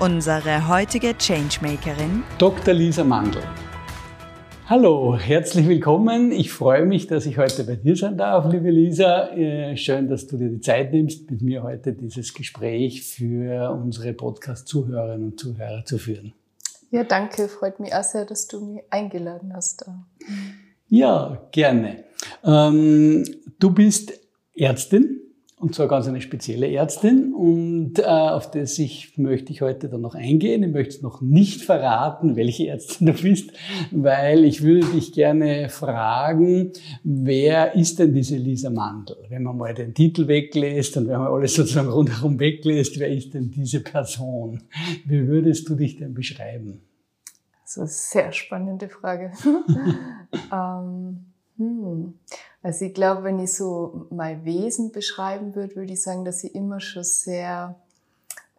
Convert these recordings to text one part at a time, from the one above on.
Unsere heutige Changemakerin Dr. Lisa Mandl. Hallo, herzlich willkommen. Ich freue mich, dass ich heute bei dir sein darf, liebe Lisa. Äh, schön, dass du dir die Zeit nimmst, mit mir heute dieses Gespräch für unsere Podcast-Zuhörerinnen und Zuhörer zu führen. Ja, danke. Freut mich auch sehr, dass du mich eingeladen hast. Ja, gerne. Ähm, du bist Ärztin und zwar ganz eine spezielle Ärztin. Und äh, auf das ich, möchte ich heute dann noch eingehen. Ich möchte es noch nicht verraten, welche Ärztin du bist, weil ich würde dich gerne fragen, wer ist denn diese Lisa Mandl? Wenn man mal den Titel weglässt und wenn man alles sozusagen rundherum weglässt, wer ist denn diese Person? Wie würdest du dich denn beschreiben? Das ist eine sehr spannende Frage. ähm, hm. Also ich glaube, wenn ich so mein Wesen beschreiben würde, würde ich sagen, dass ich immer schon sehr,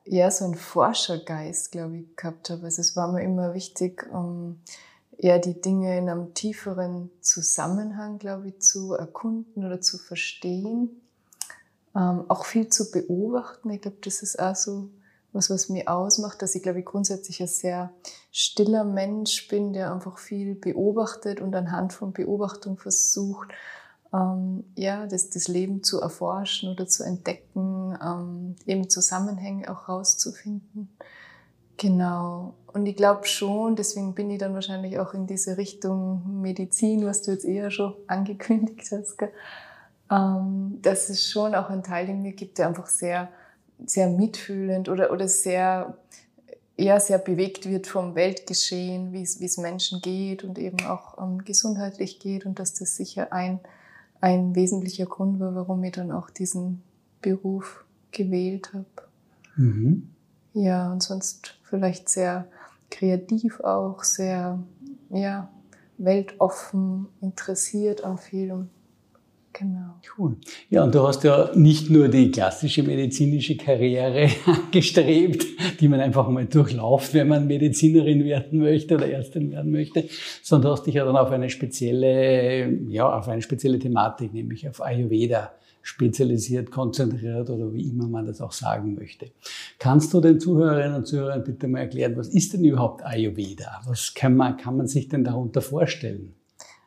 ja, so einen Forschergeist, glaube ich, gehabt habe. Also es war mir immer wichtig, um eher die Dinge in einem tieferen Zusammenhang, glaube ich, zu erkunden oder zu verstehen. Ähm, auch viel zu beobachten. Ich glaube, das ist auch so was, was mir ausmacht, dass ich, glaube ich, grundsätzlich ein sehr stiller Mensch bin, der einfach viel beobachtet und anhand von Beobachtung versucht, ähm, ja, das, das Leben zu erforschen oder zu entdecken, ähm, eben Zusammenhänge auch rauszufinden. Genau. Und ich glaube schon, deswegen bin ich dann wahrscheinlich auch in diese Richtung Medizin, was du jetzt eher schon angekündigt hast, gell? Ähm, dass es schon auch einen Teil in mir gibt, der einfach sehr, sehr mitfühlend oder, oder sehr, eher sehr bewegt wird vom Weltgeschehen, wie es, wie es Menschen geht und eben auch ähm, gesundheitlich geht und dass das sicher ein, ein wesentlicher Grund war, warum ich dann auch diesen Beruf gewählt habe. Mhm. Ja, und sonst vielleicht sehr kreativ auch, sehr, ja, weltoffen, interessiert an vielem. Genau. Cool. Ja, und du hast ja nicht nur die klassische medizinische Karriere gestrebt, die man einfach mal durchlauft, wenn man Medizinerin werden möchte oder Ärztin werden möchte, sondern hast dich ja dann auf eine spezielle, ja, auf eine spezielle Thematik, nämlich auf Ayurveda spezialisiert, konzentriert oder wie immer man das auch sagen möchte. Kannst du den Zuhörerinnen und Zuhörern bitte mal erklären, was ist denn überhaupt Ayurveda? Was kann man, kann man sich denn darunter vorstellen?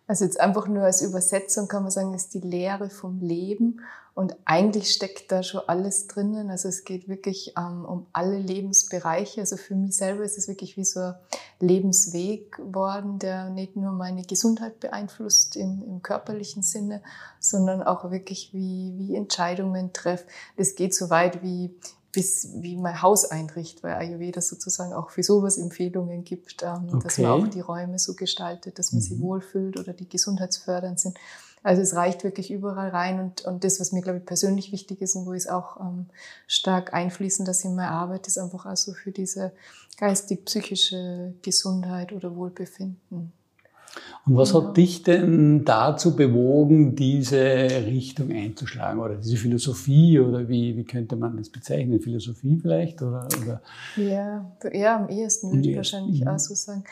Also jetzt einfach nur als Übersetzung kann man sagen, ist die Lehre vom Leben und eigentlich steckt da schon alles drinnen. Also es geht wirklich ähm, um alle Lebensbereiche. Also für mich selber ist es wirklich wie so ein Lebensweg worden, der nicht nur meine Gesundheit beeinflusst im, im körperlichen Sinne, sondern auch wirklich wie, wie Entscheidungen treffe. Das geht so weit wie bis wie mein Haus einrichtet, weil Ayurveda sozusagen auch für sowas Empfehlungen gibt, ähm, okay. dass man auch die Räume so gestaltet, dass man mhm. sie wohlfühlt oder die gesundheitsfördernd sind. Also es reicht wirklich überall rein und, und das, was mir, glaube ich, persönlich wichtig ist und wo ich es auch ähm, stark einfließen dass in meine Arbeit, ist einfach auch so für diese geistig-psychische Gesundheit oder Wohlbefinden. Und was hat dich denn dazu bewogen, diese Richtung einzuschlagen oder diese Philosophie oder wie, wie könnte man das bezeichnen? Philosophie vielleicht? Oder, oder? Ja, ja, am ehesten würde ich wahrscheinlich mhm. auch so sagen.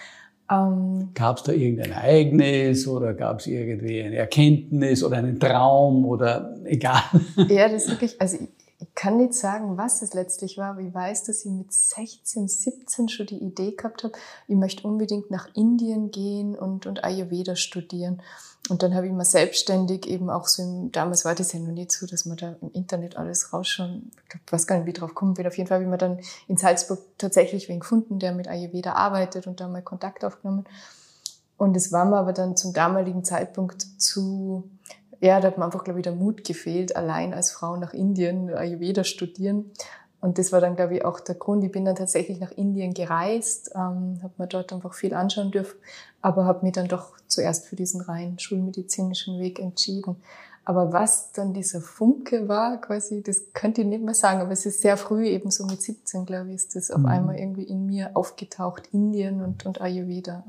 Ähm, gab es da irgendein Ereignis oder gab es irgendwie eine Erkenntnis oder einen Traum oder egal? Ja, das ist wirklich, also ich kann nicht sagen, was es letztlich war, aber ich weiß, dass ich mit 16, 17 schon die Idee gehabt habe, ich möchte unbedingt nach Indien gehen und, und Ayurveda studieren. Und dann habe ich mal selbstständig eben auch so, im, damals war das ja noch nicht so, dass man da im Internet alles rausschauen, ich weiß gar nicht, wie drauf kommen wird. Auf jeden Fall habe ich mir dann in Salzburg tatsächlich wen gefunden, der mit Ayurveda arbeitet und da mal Kontakt aufgenommen. Und es war mir aber dann zum damaligen Zeitpunkt zu, ja, da hat mir einfach, glaube ich, der Mut gefehlt, allein als Frau nach Indien Ayurveda studieren. Und das war dann, glaube ich, auch der Grund. Ich bin dann tatsächlich nach Indien gereist, ähm, habe mir dort einfach viel anschauen dürfen, aber habe mich dann doch zuerst für diesen rein schulmedizinischen Weg entschieden. Aber was dann dieser Funke war, quasi, das könnte ich nicht mehr sagen, aber es ist sehr früh, eben so mit 17, glaube ich, ist das auf mhm. einmal irgendwie in mir aufgetaucht, Indien und, und Ayurveda.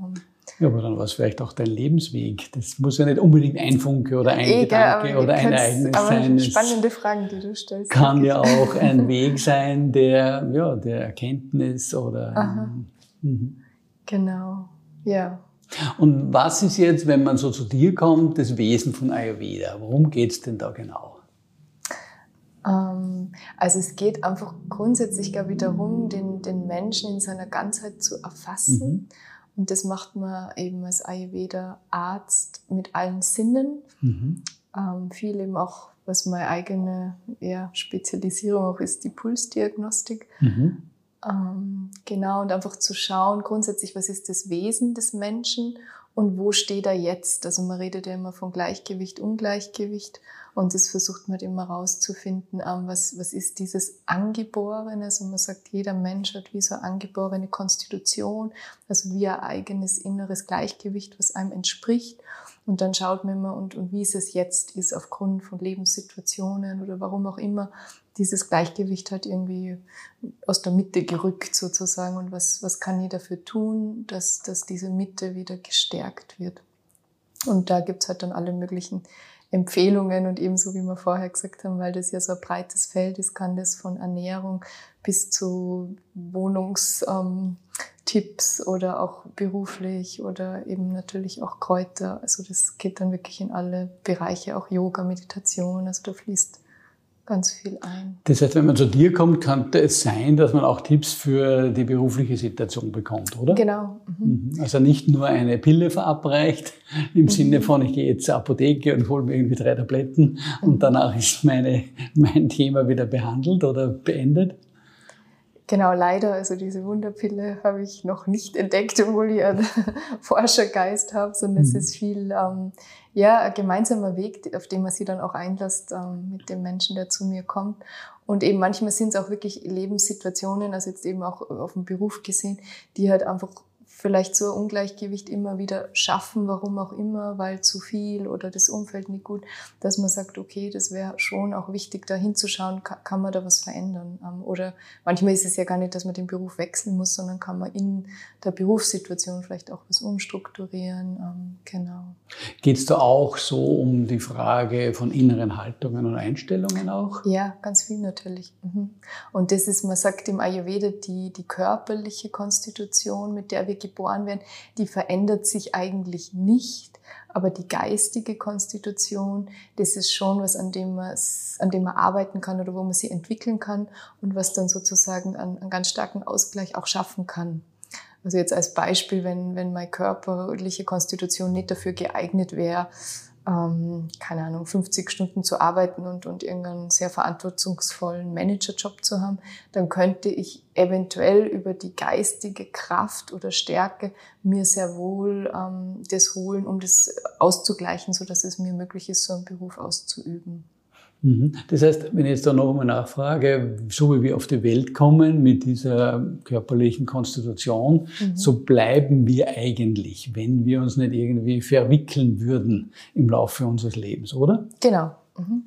Ja, aber dann war es vielleicht auch dein Lebensweg. Das muss ja nicht unbedingt ein Funke oder ein Egal, Gedanke oder ein Ereignis aber sein. Spannende Fragen, die du stellst. Kann ja auch ein Weg sein der, ja, der Erkenntnis oder. Mhm. Genau, ja. Und was ist jetzt, wenn man so zu dir kommt, das Wesen von Ayurveda? Worum geht es denn da genau? Ähm, also es geht einfach grundsätzlich, glaube ich, darum, den, den Menschen in seiner Ganzheit zu erfassen. Mhm und das macht man eben als Ayurveda-Arzt mit allen Sinnen. Mhm. Ähm, viel eben auch, was meine eigene ja, Spezialisierung auch ist, die Pulsdiagnostik. Mhm. Ähm, genau, und einfach zu schauen, grundsätzlich, was ist das Wesen des Menschen und wo steht er jetzt? Also man redet ja immer von Gleichgewicht, Ungleichgewicht. Und das versucht man immer rauszufinden, ähm, was, was ist dieses Angeborene. Also man sagt, jeder Mensch hat wie so eine angeborene Konstitution, also wie ein eigenes inneres Gleichgewicht, was einem entspricht. Und dann schaut man immer, und, und wie es es jetzt ist, aufgrund von Lebenssituationen oder warum auch immer, dieses Gleichgewicht hat irgendwie aus der Mitte gerückt sozusagen. Und was, was kann ich dafür tun, dass, dass diese Mitte wieder gestärkt wird? Und da gibt's halt dann alle möglichen Empfehlungen und ebenso wie wir vorher gesagt haben, weil das ja so ein breites Feld ist, kann das von Ernährung bis zu Wohnungstipps ähm, oder auch beruflich oder eben natürlich auch Kräuter. Also das geht dann wirklich in alle Bereiche, auch Yoga, Meditation. Also da fließt ganz viel ein. Das heißt, wenn man zu dir kommt, könnte es sein, dass man auch Tipps für die berufliche Situation bekommt, oder? Genau. Mhm. mhm. Also nicht nur eine Pille verabreicht, im mhm. Sinne von, ich gehe jetzt zur Apotheke und hole mir irgendwie drei Tabletten mhm. und danach ist meine, mein Thema wieder behandelt oder beendet. Genau, leider, also diese Wunderpille habe ich noch nicht entdeckt, obwohl ich einen Forschergeist habe, sondern mhm. es ist viel ähm, ja, ein gemeinsamer Weg, auf den man sich dann auch einlässt ähm, mit dem Menschen, der zu mir kommt. Und eben manchmal sind es auch wirklich Lebenssituationen, also jetzt eben auch auf den Beruf gesehen, die halt einfach vielleicht so ein Ungleichgewicht immer wieder schaffen, warum auch immer, weil zu viel oder das Umfeld nicht gut, dass man sagt, okay, das wäre schon auch wichtig, da hinzuschauen, kann, kann man da was verändern? Ähm, oder manchmal ist es ja gar nicht, dass man den Beruf wechseln muss, sondern kann man in der Berufssituation vielleicht auch was umstrukturieren. Ähm, genau. Geht es da auch so um die Frage von inneren Haltungen und Einstellungen auch? Ja, ganz viel natürlich. Mhm. Und das ist, man sagt im Ayurveda, die, die körperliche Konstitution, mit der wir geboren werden, die verändert sich eigentlich nicht. Aber die geistige Konstitution, das ist schon was, an dem man, an dem man arbeiten kann oder wo man sie entwickeln kann und was dann sozusagen einen, einen ganz starken Ausgleich auch schaffen kann. Also jetzt als Beispiel, wenn, wenn meine körperliche Konstitution nicht dafür geeignet wäre, ähm, keine Ahnung, 50 Stunden zu arbeiten und, und irgendeinen sehr verantwortungsvollen Managerjob zu haben, dann könnte ich eventuell über die geistige Kraft oder Stärke mir sehr wohl ähm, das holen, um das auszugleichen, so dass es mir möglich ist, so einen Beruf auszuüben. Mhm. Das heißt, wenn ich jetzt da noch einmal nachfrage, so wie wir auf die Welt kommen mit dieser körperlichen Konstitution, mhm. so bleiben wir eigentlich, wenn wir uns nicht irgendwie verwickeln würden im Laufe unseres Lebens, oder? Genau. Mhm.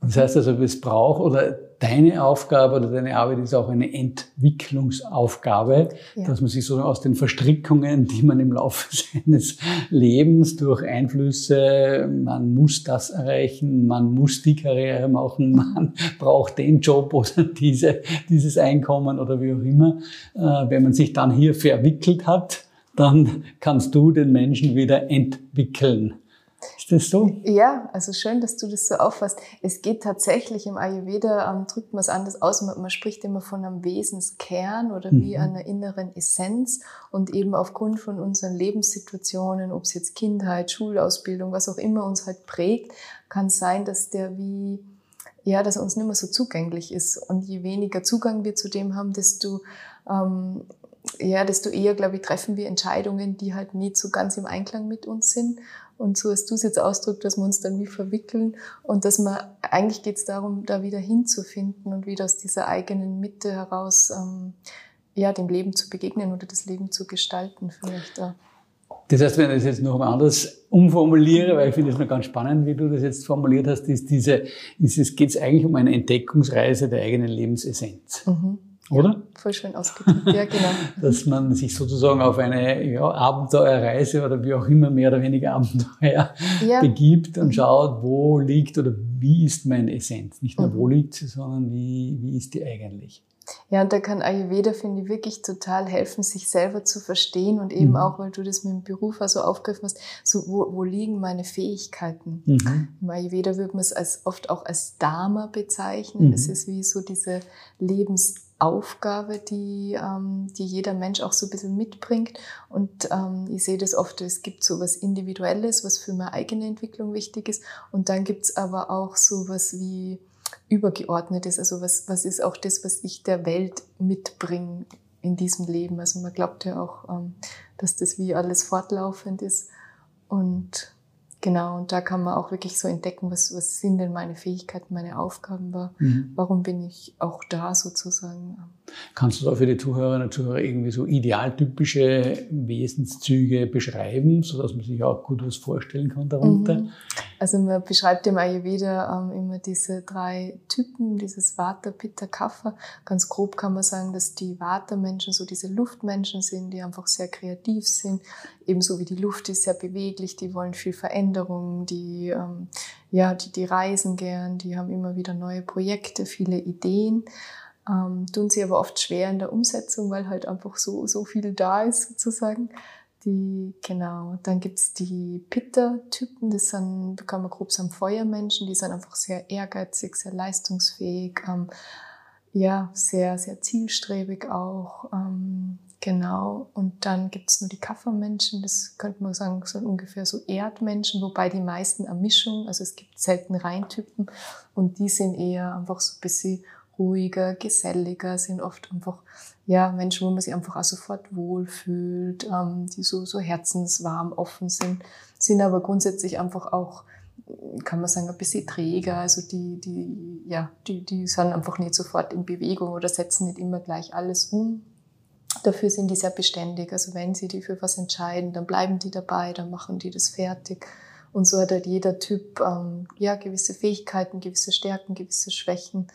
Das heißt also, es braucht oder deine Aufgabe oder deine Arbeit ist auch eine Entwicklungsaufgabe, ja. dass man sich so aus den Verstrickungen, die man im Laufe seines Lebens durch Einflüsse, man muss das erreichen, man muss die Karriere machen, man braucht den Job oder diese, dieses Einkommen oder wie auch immer. Äh, wenn man sich dann hier verwickelt hat, dann kannst du den Menschen wieder entwickeln. Ist das so? Ja, also schön, dass du das so auffasst. Es geht tatsächlich im Ayurveda, ähm, drückt man es anders aus. Man, man, spricht immer von einem Wesenskern oder wie mhm. einer inneren Essenz. Und eben aufgrund von unseren Lebenssituationen, ob es jetzt Kindheit, Schulausbildung, was auch immer uns halt prägt, kann es sein, dass der wie, ja, dass er uns nicht mehr so zugänglich ist. Und je weniger Zugang wir zu dem haben, desto ähm, ja, desto eher, glaube ich, treffen wir Entscheidungen, die halt nicht so ganz im Einklang mit uns sind. Und so hast du es jetzt ausdrückt, dass wir uns dann wie verwickeln und dass man, eigentlich geht es darum, da wieder hinzufinden und wieder aus dieser eigenen Mitte heraus, ähm, ja, dem Leben zu begegnen oder das Leben zu gestalten vielleicht. Ja. Das heißt, wenn ich das jetzt noch einmal anders umformuliere, weil ich finde es noch ganz spannend, wie du das jetzt formuliert hast, ist diese, ist es, geht es eigentlich um eine Entdeckungsreise der eigenen Lebensessenz. Mhm. Oder? Voll schön ausgedrückt. Ja, genau. Dass man sich sozusagen auf eine ja, Abenteuerreise oder wie auch immer mehr oder weniger Abenteuer ja. begibt und schaut, wo liegt oder wie ist meine Essenz. Nicht nur mhm. wo liegt sie, sondern wie, wie ist die eigentlich. Ja, und da kann Ayurveda, finde ich, wirklich total helfen, sich selber zu verstehen und eben mhm. auch, weil du das mit dem Beruf also aufgegriffen hast, so wo, wo liegen meine Fähigkeiten? Mhm. Im Ayurveda würde man es als, oft auch als Dharma bezeichnen. Mhm. Es ist wie so diese Lebensaufgabe, die, ähm, die jeder Mensch auch so ein bisschen mitbringt. Und ähm, ich sehe das oft, es gibt so was Individuelles, was für meine eigene Entwicklung wichtig ist. Und dann gibt es aber auch so was wie Übergeordnetes. Also was, was ist auch das, was ich der Welt mitbringe in diesem Leben? Also man glaubt ja auch, ähm, dass das wie alles fortlaufend ist. Und Genau, und da kann man auch wirklich so entdecken, was, was sind denn meine Fähigkeiten, meine Aufgaben, war, mhm. warum bin ich auch da sozusagen. Kannst du da für die Zuhörerinnen und Zuhörer irgendwie so idealtypische Wesenszüge beschreiben, sodass man sich auch gut was vorstellen kann darunter? Mhm. Also man beschreibt im Ayurveda ähm, immer diese drei Typen, dieses Vata, Pitta, Kapha. Ganz grob kann man sagen, dass die Vata-Menschen so diese Luftmenschen sind, die einfach sehr kreativ sind, ebenso wie die Luft ist sehr beweglich, die wollen viel Veränderung, die, ähm, ja, die, die reisen gern, die haben immer wieder neue Projekte, viele Ideen, ähm, tun sie aber oft schwer in der Umsetzung, weil halt einfach so, so viel da ist sozusagen. Die, genau, dann gibt's die Pitter-Typen, das sind, kann man grob sagen, Feuermenschen, die sind einfach sehr ehrgeizig, sehr leistungsfähig, ähm, ja, sehr, sehr zielstrebig auch. Ähm, Genau, und dann gibt's nur die Kaffermenschen, das könnte man sagen, so ungefähr so Erdmenschen, wobei die meisten eine Mischung, also es gibt selten Reintypen und die sind eher einfach so ein bisschen ruhiger, geselliger, sind oft einfach ja, Menschen, wo man sich einfach auch sofort wohlfühlt, ähm, die so, so herzenswarm, offen sind, sind aber grundsätzlich einfach auch, kann man sagen, ein bisschen träger, also die, die, ja, die, die sind einfach nicht sofort in Bewegung oder setzen nicht immer gleich alles um, Dafür sind die sehr beständig. Also wenn sie die für was entscheiden, dann bleiben die dabei, dann machen die das fertig. Und so hat halt jeder Typ ähm, ja gewisse Fähigkeiten, gewisse Stärken, gewisse Schwächen.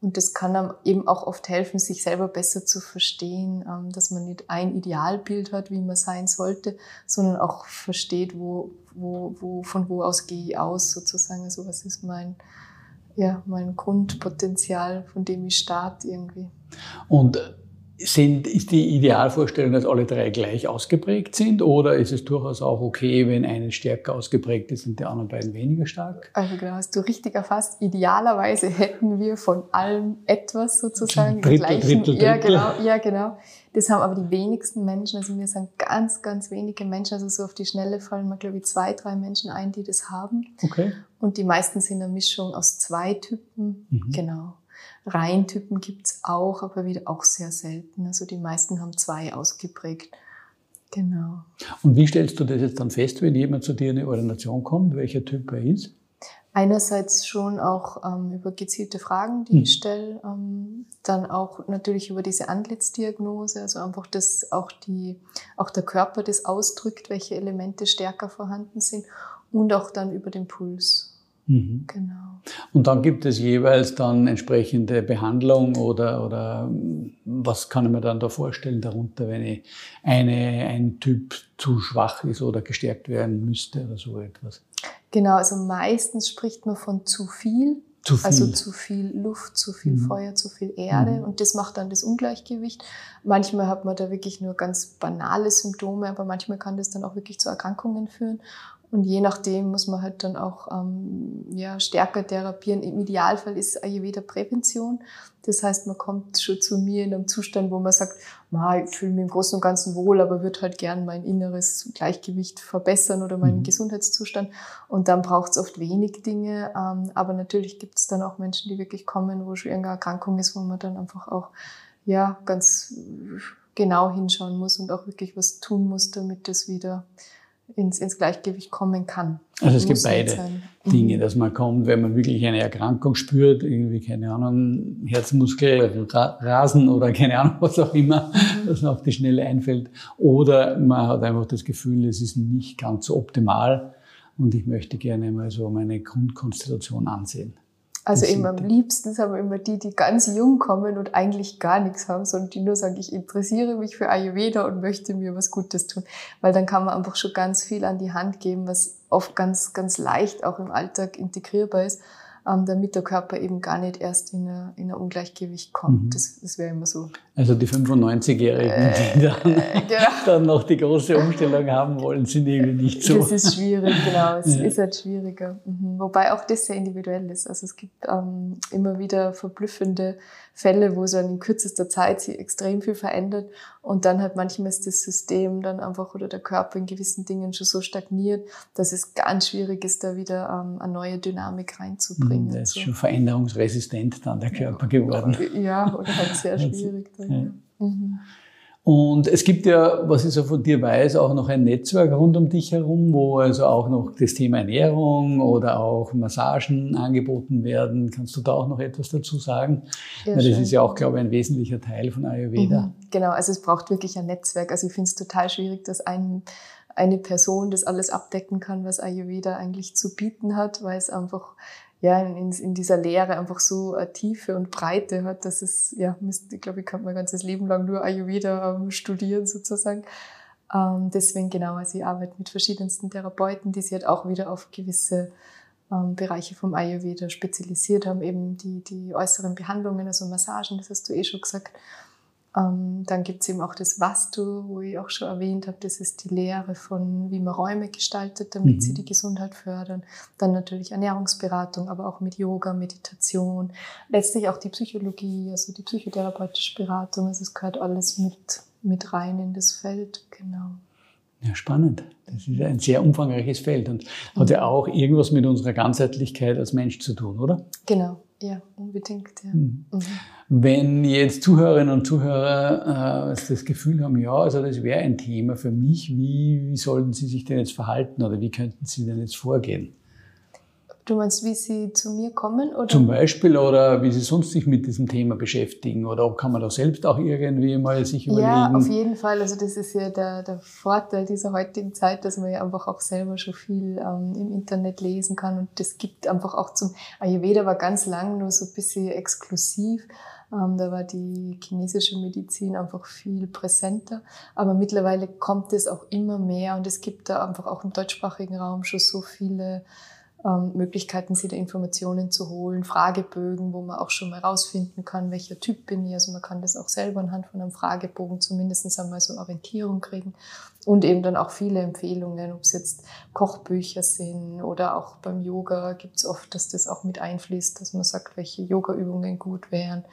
Und das kann einem eben auch oft helfen, sich selber besser zu verstehen, ähm, dass man nicht ein Idealbild hat, wie man sein sollte, sondern auch versteht, wo, wo, wo, von wo aus gehe ich aus, sozusagen. Also was ist mein, ja, mein Grundpotenzial, von dem ich starte irgendwie. Und sind, ist die Idealvorstellung, dass alle drei gleich ausgeprägt sind oder ist es durchaus auch okay, wenn eine stärker ausgeprägt ist und die anderen beiden weniger stark? Also genau, hast du richtig erfasst. Idealerweise hätten wir von allem etwas sozusagen. Drittel, gleichen, Drittel, Drittel. Ja, genau, ja, genau. Das haben aber die wenigsten Menschen, also wir sind ganz, ganz wenige Menschen, also so auf die Schnelle fallen mir, glaube ich, zwei, drei Menschen ein, die das haben. Okay. Und die meisten sind eine Mischung aus zwei Typen. Mhm. Genau. Reihentypen gibt's auch, aber wieder auch sehr selten. Also die meisten haben zwei ausgeprägt. Genau. Und wie stellst du das jetzt dann fest, wenn jemand zu dir in eine Ordination kommt, welcher Typ er ist? Einerseits schon auch ähm, über gezielte Fragen, die hm. ich stelle, ähm, dann auch natürlich über diese Antlitzdiagnose, also einfach, dass auch, die, auch der Körper das ausdrückt, welche Elemente stärker vorhanden sind und auch dann über den Puls. Mhm. Genau. Und dann gibt es jeweils dann entsprechende Behandlung oder, oder was kann ich mir dann da vorstellen darunter, wenn ich eine, ein Typ zu schwach ist oder gestärkt werden müsste oder so etwas? Genau, also meistens spricht man von zu viel. Zu viel. Also zu viel Luft, zu viel mhm. Feuer, zu viel Erde mhm. und das macht dann das Ungleichgewicht. Manchmal hat man da wirklich nur ganz banale Symptome, aber manchmal kann das dann auch wirklich zu Erkrankungen führen. Und je nachdem muss man halt dann auch ähm, ja, stärker therapieren. Im Idealfall ist Ayurveda Prävention. Das heißt, man kommt schon zu mir in einem Zustand, wo man sagt, ich fühle mich im Großen und Ganzen wohl, aber würde halt gern mein inneres Gleichgewicht verbessern oder meinen mhm. Gesundheitszustand. Und dann braucht es oft wenig Dinge. Ähm, aber natürlich gibt es dann auch Menschen, die wirklich kommen, wo schon irgendeine Erkrankung ist, wo man dann einfach auch ja ganz genau hinschauen muss und auch wirklich was tun muss, damit das wieder ins, ins Gleichgewicht kommen kann. Also es gibt beide Dinge, mhm. dass man kommt, wenn man wirklich eine Erkrankung spürt, irgendwie, keine Ahnung, Herzmuskel, Rasen oder keine Ahnung, was auch immer, mhm. was auf die Schnelle einfällt. Oder man hat einfach das Gefühl, es ist nicht ganz so optimal und ich möchte gerne mal so meine Grundkonstellation ansehen. Also eben am liebsten sind wir immer die, die ganz jung kommen und eigentlich gar nichts haben, sondern die nur sagen, ich interessiere mich für Ayurveda und möchte mir was Gutes tun. Weil dann kann man einfach schon ganz viel an die Hand geben, was oft ganz, ganz leicht auch im Alltag integrierbar ist damit der Körper eben gar nicht erst in ein, in ein Ungleichgewicht kommt. Mhm. Das, das wäre immer so. Also die 95-Jährigen, äh, die dann, äh, genau. dann, noch die große Umstellung haben wollen, sind irgendwie nicht so. Das ist schwierig, genau. Es ja. ist halt schwieriger. Mhm. Wobei auch das sehr individuell ist. Also es gibt ähm, immer wieder verblüffende Fälle, wo so in kürzester Zeit sich extrem viel verändert und dann hat manchmal ist das System dann einfach oder der Körper in gewissen Dingen schon so stagniert, dass es ganz schwierig ist, da wieder ähm, eine neue Dynamik reinzubringen. Der ist so. schon veränderungsresistent dann der Körper geworden. Ja, oder halt sehr schwierig. Dann, ja. Mhm. Und es gibt ja, was ich so von dir weiß, auch noch ein Netzwerk rund um dich herum, wo also auch noch das Thema Ernährung oder auch Massagen angeboten werden. Kannst du da auch noch etwas dazu sagen? Ja, Weil das ist ja auch, glaube ich, ein wesentlicher Teil von Ayurveda. Mhm, genau, also es braucht wirklich ein Netzwerk. Also ich finde es total schwierig, dass ein, eine Person das alles abdecken kann, was Ayurveda eigentlich zu bieten hat, weil es einfach ja, in, in dieser Lehre einfach so eine Tiefe und Breite hat, dass es, ja, ich glaube, ich kann mein ganzes Leben lang nur Ayurveda ähm, studieren sozusagen. Ähm, deswegen genau, also ich arbeite mit verschiedensten Therapeuten, die sich halt auch wieder auf gewisse ähm, Bereiche vom Ayurveda spezialisiert haben, eben die, die äußeren Behandlungen, also Massagen, das hast du eh schon gesagt, dann gibt es eben auch das Vastu, wo ich auch schon erwähnt habe, das ist die Lehre von, wie man Räume gestaltet, damit mhm. sie die Gesundheit fördern. Dann natürlich Ernährungsberatung, aber auch mit Yoga, Meditation, letztlich auch die Psychologie, also die psychotherapeutische Beratung. Also es gehört alles mit, mit rein in das Feld, genau. Ja, spannend. Das ist ein sehr umfangreiches Feld und hat ja auch irgendwas mit unserer Ganzheitlichkeit als Mensch zu tun, oder? Genau, ja, unbedingt. Ja. Mhm. Mhm. Wenn jetzt Zuhörerinnen und Zuhörer äh, das Gefühl haben, ja, also das wäre ein Thema für mich, wie, wie sollten sie sich denn jetzt verhalten oder wie könnten sie denn jetzt vorgehen? Du meinst, wie sie zu mir kommen? Oder? Zum Beispiel oder wie sie sonst sich mit diesem Thema beschäftigen oder ob kann man da selbst auch irgendwie mal sich überlegen? Ja, auf jeden Fall. Also das ist ja der, der Vorteil dieser heutigen Zeit, dass man ja einfach auch selber schon viel ähm, im Internet lesen kann und das gibt einfach auch zum Ayurveda war ganz lang nur so ein bisschen exklusiv. Ähm, da war die chinesische Medizin einfach viel präsenter. Aber mittlerweile kommt es auch immer mehr und es gibt da einfach auch im deutschsprachigen Raum schon so viele ähm, Möglichkeiten, sich da Informationen zu holen, Fragebögen, wo man auch schon mal rausfinden kann, welcher Typ bin ich. Also man kann das auch selber anhand von einem Fragebogen zumindest einmal so Orientierung kriegen. Und eben dann auch viele Empfehlungen, ob es jetzt Kochbücher sind oder auch beim Yoga gibt es oft, dass das auch mit einfließt, dass man sagt, welche Yogaübungen gut wären.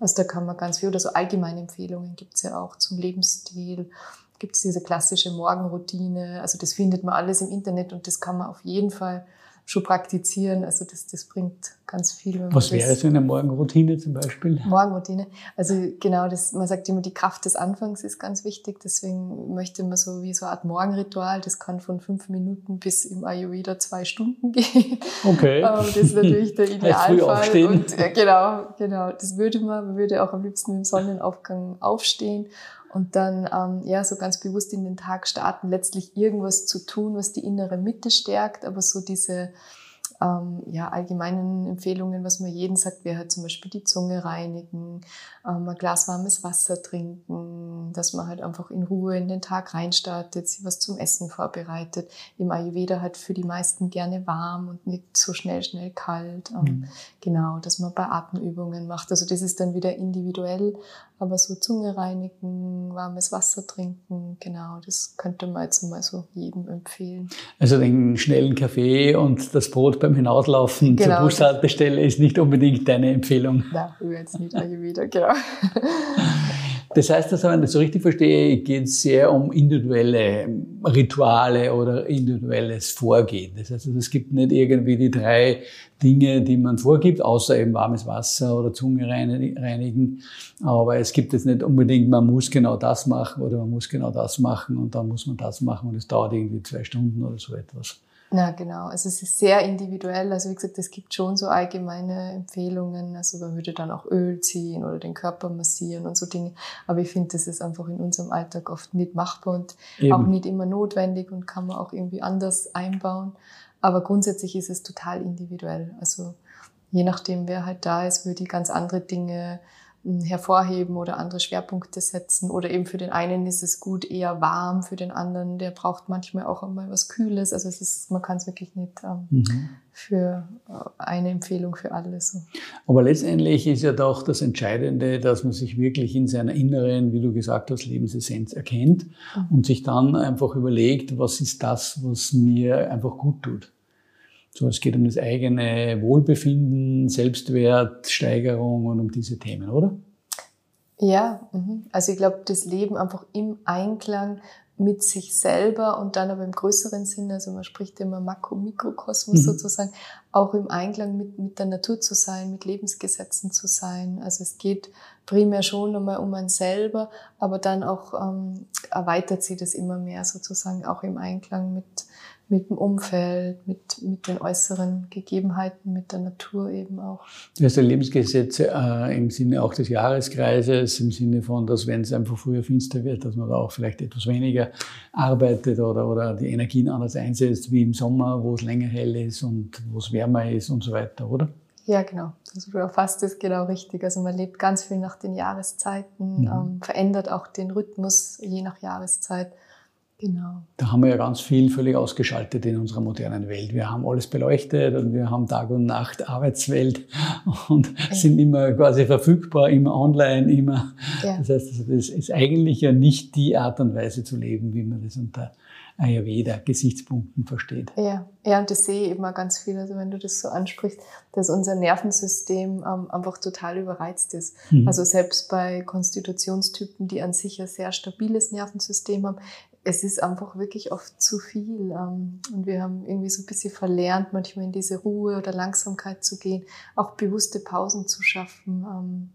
Also da kann man ganz viel, oder so allgemeine Empfehlungen gibt es ja auch zum Lebensstil gibt es diese klassische Morgenroutine. Also das findet man alles im Internet und das kann man auf jeden Fall schon praktizieren. Also das, das bringt ganz viel. Was wäre so eine Morgenroutine zum Beispiel? Morgenroutine. Also genau, das, man sagt immer, die Kraft des Anfangs ist ganz wichtig. Deswegen möchte man so wie so eine Art Morgenritual. Das kann von fünf Minuten bis im Ayurveda zwei Stunden gehen. Okay. das ist natürlich der Idealfall. Und, äh, genau, genau. Das würde man, man würde auch am liebsten im Sonnenaufgang aufstehen und dann ähm, ja so ganz bewusst in den Tag starten, letztlich irgendwas zu tun, was die innere Mitte stärkt, aber so diese ähm, ja, allgemeinen Empfehlungen, was man jeden sagt, wäre halt zum Beispiel die Zunge reinigen, ähm, ein Glas warmes Wasser trinken, dass man halt einfach in Ruhe in den Tag reinstartet, sich was zum Essen vorbereitet. Im Ayurveda halt für die meisten gerne warm und nicht so schnell, schnell kalt. Ähm, mhm. Genau, dass man bei Atemübungen macht. Also das ist dann wieder individuell, aber so Zunge reinigen, warmes Wasser trinken, genau, das könnte man jetzt mal so jedem empfehlen. Also den schnellen Kaffee und das Brot beim Hinauslaufen genau. zur Bushaltestelle ist nicht unbedingt deine Empfehlung. Nein, jetzt nicht Ayurveda, genau. Das heißt, dass, wenn ich das so richtig verstehe, geht es sehr um individuelle Rituale oder individuelles Vorgehen. Das heißt, es gibt nicht irgendwie die drei Dinge, die man vorgibt, außer eben warmes Wasser oder Zunge reinigen. Aber es gibt jetzt nicht unbedingt, man muss genau das machen oder man muss genau das machen und dann muss man das machen und es dauert irgendwie zwei Stunden oder so etwas. Na genau, also es ist sehr individuell. Also wie gesagt, es gibt schon so allgemeine Empfehlungen. Also man würde dann auch Öl ziehen oder den Körper massieren und so Dinge. Aber ich finde, das ist einfach in unserem Alltag oft nicht machbar und Eben. auch nicht immer notwendig und kann man auch irgendwie anders einbauen. Aber grundsätzlich ist es total individuell. Also je nachdem, wer halt da ist, würde ich ganz andere Dinge hervorheben oder andere Schwerpunkte setzen. Oder eben für den einen ist es gut eher warm, für den anderen, der braucht manchmal auch einmal was Kühles. Also es ist, man kann es wirklich nicht ähm, mhm. für äh, eine Empfehlung für alle so. Aber letztendlich ist ja doch das Entscheidende, dass man sich wirklich in seiner inneren, wie du gesagt hast, Lebensessenz erkennt mhm. und sich dann einfach überlegt, was ist das, was mir einfach gut tut. So, es geht um das eigene Wohlbefinden, Selbstwertsteigerung und um diese Themen, oder? Ja, mhm. also ich glaube, das Leben einfach im Einklang mit sich selber und dann aber im größeren Sinne, also man spricht immer Makro-Mikrokosmos mhm. sozusagen, auch im Einklang mit, mit der Natur zu sein, mit Lebensgesetzen zu sein. Also es geht primär schon einmal um einen selber, aber dann auch ähm, erweitert sich das immer mehr sozusagen auch im Einklang mit, mit dem Umfeld, mit, mit den äußeren Gegebenheiten, mit der Natur eben auch. Das heißt, Lebensgesetze äh, im Sinne auch des Jahreskreises, im Sinne von, dass wenn es einfach früher finster wird, dass man da auch vielleicht etwas weniger arbeitet oder, oder die Energien anders einsetzt, wie im Sommer, wo es länger hell ist und wo es wärmer ist und so weiter, oder? Ja, genau. Also du erfasst es genau richtig. Also man lebt ganz viel nach den Jahreszeiten, mhm. ähm, verändert auch den Rhythmus je nach Jahreszeit. Genau. Da haben wir ja ganz viel völlig ausgeschaltet in unserer modernen Welt. Wir haben alles beleuchtet und wir haben Tag und Nacht Arbeitswelt und ja. sind immer quasi verfügbar, immer online, immer. Ja. Das heißt, das ist eigentlich ja nicht die Art und Weise zu leben, wie man das unter Ayurveda-Gesichtspunkten versteht. Ja. ja, und das sehe ich immer ganz viel, also wenn du das so ansprichst, dass unser Nervensystem ähm, einfach total überreizt ist. Mhm. Also selbst bei Konstitutionstypen, die an sich ein sehr stabiles Nervensystem haben, es ist einfach wirklich oft zu viel. Ähm, und wir haben irgendwie so ein bisschen verlernt, manchmal in diese Ruhe oder Langsamkeit zu gehen, auch bewusste Pausen zu schaffen. Ähm,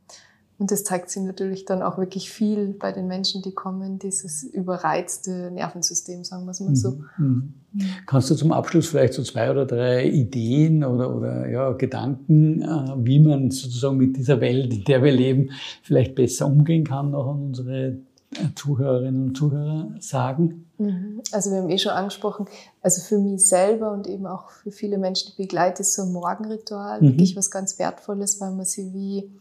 und das zeigt sich natürlich dann auch wirklich viel bei den Menschen, die kommen, dieses überreizte Nervensystem, sagen wir es mal so. Mhm. Mhm. Kannst du zum Abschluss vielleicht so zwei oder drei Ideen oder, oder ja, Gedanken, äh, wie man sozusagen mit dieser Welt, in der wir leben, vielleicht besser umgehen kann, noch an unsere Zuhörerinnen und Zuhörer sagen? Mhm. Also wir haben eh schon angesprochen, also für mich selber und eben auch für viele Menschen, die begleite, ist so ein Morgenritual mhm. wirklich was ganz Wertvolles, weil man sie wie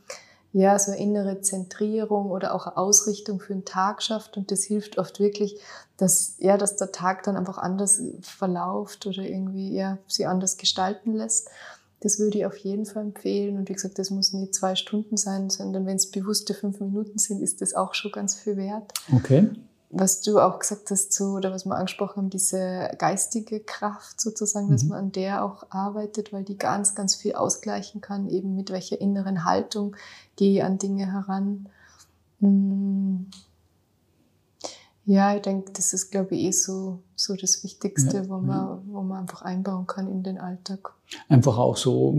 ja, so eine innere Zentrierung oder auch eine Ausrichtung für den Tag schafft. Und das hilft oft wirklich, dass, ja, dass der Tag dann einfach anders verlauft oder irgendwie, ja, sie anders gestalten lässt. Das würde ich auf jeden Fall empfehlen. Und wie gesagt, das muss nicht zwei Stunden sein, sondern wenn es bewusste fünf Minuten sind, ist das auch schon ganz viel wert. Okay. Was du auch gesagt hast, so, oder was wir angesprochen haben, diese geistige Kraft sozusagen, mhm. dass man an der auch arbeitet, weil die ganz, ganz viel ausgleichen kann, eben mit welcher inneren Haltung gehe ich an Dinge heran. Hm ja, ich denke, das ist, glaube ich, eh so, so das Wichtigste, ja, wo, man, ja. wo man einfach einbauen kann in den Alltag. Einfach auch so,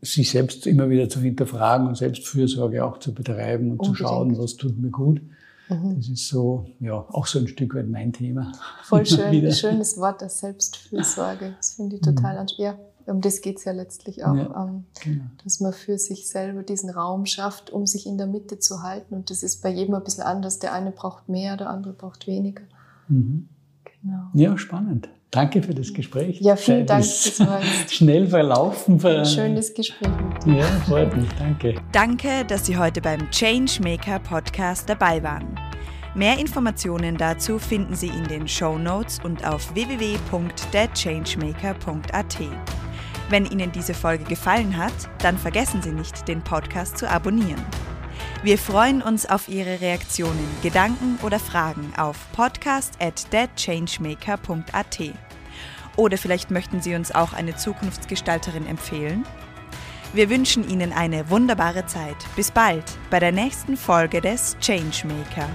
sich selbst immer wieder zu hinterfragen und Selbstfürsorge auch zu betreiben und Unbedingt. zu schauen, was tut mir gut. Mhm. Das ist so, ja, auch so ein Stück weit mein Thema. Voll schön, schönes Wort, das Selbstfürsorge. Das finde ich total, mhm. ja, um das geht's ja letztlich auch, ja, ähm, genau. dass man für sich selber diesen Raum schafft, um sich in der Mitte zu halten. Und das ist bei jedem ein bisschen anders. Der eine braucht mehr, der andere braucht weniger. Mhm. Genau. Ja, spannend. Danke für das Gespräch. Ja, vielen Dank. Das war schnell verlaufen. Ein schönes Gespräch mit dir. Ja, freut mich. Danke. Danke, dass Sie heute beim Changemaker Podcast dabei waren. Mehr Informationen dazu finden Sie in den Show Notes und auf www.thechangemaker.at. Wenn Ihnen diese Folge gefallen hat, dann vergessen Sie nicht, den Podcast zu abonnieren. Wir freuen uns auf Ihre Reaktionen, Gedanken oder Fragen auf podcast@deadchangemaker.at. Oder vielleicht möchten Sie uns auch eine Zukunftsgestalterin empfehlen? Wir wünschen Ihnen eine wunderbare Zeit. Bis bald bei der nächsten Folge des Changemaker.